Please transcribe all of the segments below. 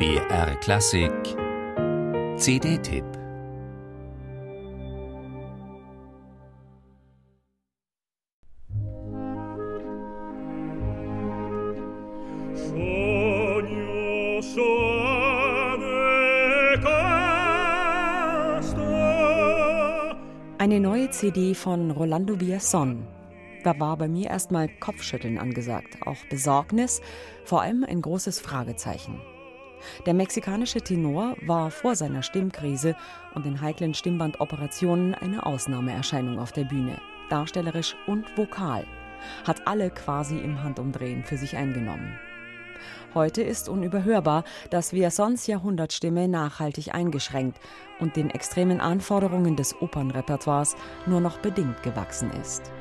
BR Klassik CD-Tipp Eine neue CD von Rolando Villazon. Da war bei mir erstmal Kopfschütteln angesagt, auch Besorgnis, vor allem ein großes Fragezeichen. Der mexikanische Tenor war vor seiner Stimmkrise und den heiklen Stimmbandoperationen eine Ausnahmeerscheinung auf der Bühne, darstellerisch und vokal, hat alle quasi im Handumdrehen für sich eingenommen. Heute ist unüberhörbar, dass Villazons Jahrhundertstimme nachhaltig eingeschränkt und den extremen Anforderungen des Opernrepertoires nur noch bedingt gewachsen ist.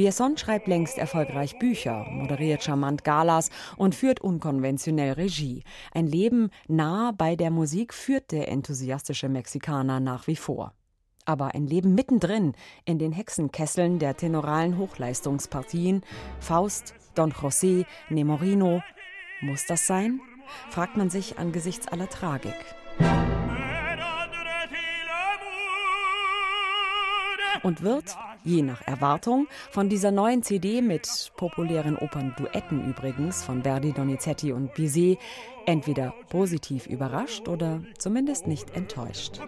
Bierson schreibt längst erfolgreich Bücher, moderiert charmant Galas und führt unkonventionell Regie. Ein Leben nah bei der Musik führt der enthusiastische Mexikaner nach wie vor. Aber ein Leben mittendrin in den Hexenkesseln der tenoralen Hochleistungspartien Faust, Don José, Nemorino. Muss das sein? fragt man sich angesichts aller Tragik. und wird, je nach Erwartung, von dieser neuen CD mit populären Opernduetten übrigens von Verdi, Donizetti und Bizet. Entweder positiv überrascht oder zumindest nicht enttäuscht.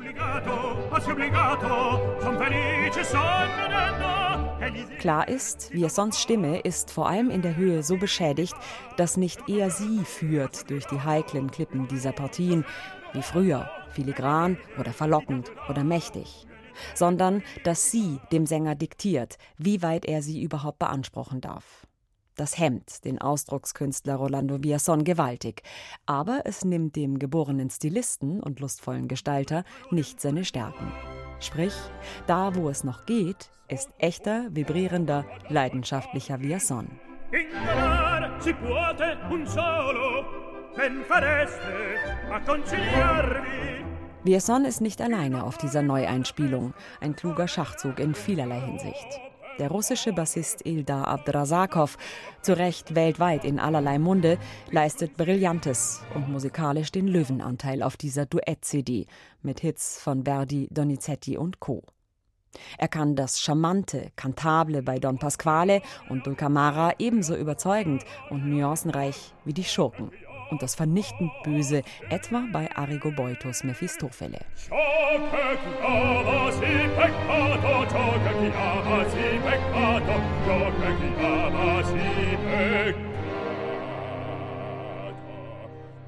Klar ist, wie es sonst Stimme ist vor allem in der Höhe so beschädigt, dass nicht eher sie führt durch die heiklen Klippen dieser Partien, wie früher, filigran oder verlockend oder mächtig sondern dass sie dem Sänger diktiert, wie weit er sie überhaupt beanspruchen darf. Das hemmt den Ausdruckskünstler Rolando Villazon gewaltig, aber es nimmt dem geborenen Stilisten und lustvollen Gestalter nicht seine Stärken. Sprich, da wo es noch geht, ist echter, vibrierender, leidenschaftlicher Villazon. Vierson ist nicht alleine auf dieser Neueinspielung, ein kluger Schachzug in vielerlei Hinsicht. Der russische Bassist Ildar Abdrasakov, zu Recht weltweit in allerlei Munde, leistet Brillantes und musikalisch den Löwenanteil auf dieser Duett-CD mit Hits von Verdi, Donizetti und Co. Er kann das charmante, kantable bei Don Pasquale und Dulcamara ebenso überzeugend und nuancenreich wie die Schurken und das vernichtend Böse, etwa bei Arigoboitos Mephistophele.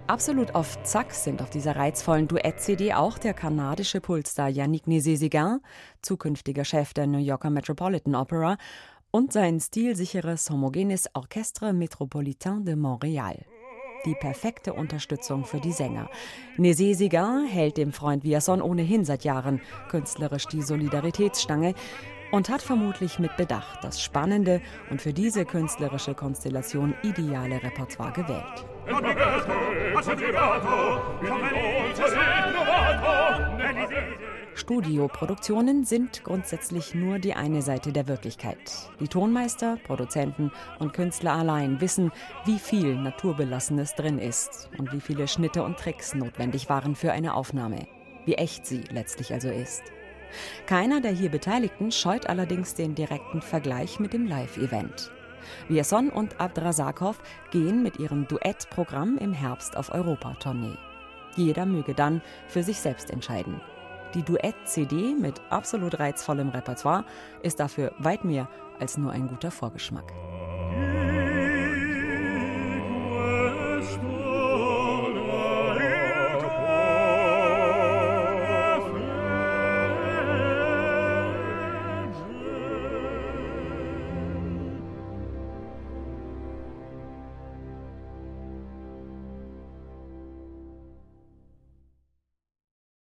Absolut auf Zack sind auf dieser reizvollen Duett-CD auch der kanadische Pulstar Yannick Nézé-Séguin, zukünftiger Chef der New Yorker Metropolitan Opera, und sein stilsicheres homogenes Orchestre Metropolitain de Montréal die perfekte Unterstützung für die Sänger. Nézé Sigar hält dem Freund Viason ohnehin seit Jahren künstlerisch die Solidaritätsstange und hat vermutlich mit Bedacht das spannende und für diese künstlerische Konstellation ideale Repertoire gewählt. Studioproduktionen sind grundsätzlich nur die eine Seite der Wirklichkeit. Die Tonmeister, Produzenten und Künstler allein wissen, wie viel Naturbelassenes drin ist und wie viele Schnitte und Tricks notwendig waren für eine Aufnahme. Wie echt sie letztlich also ist. Keiner der hier Beteiligten scheut allerdings den direkten Vergleich mit dem Live-Event. Vierson und Abdrasakov gehen mit ihrem Duettprogramm im Herbst auf Europatournee. Jeder möge dann für sich selbst entscheiden. Die Duett-CD mit absolut reizvollem Repertoire ist dafür weit mehr als nur ein guter Vorgeschmack.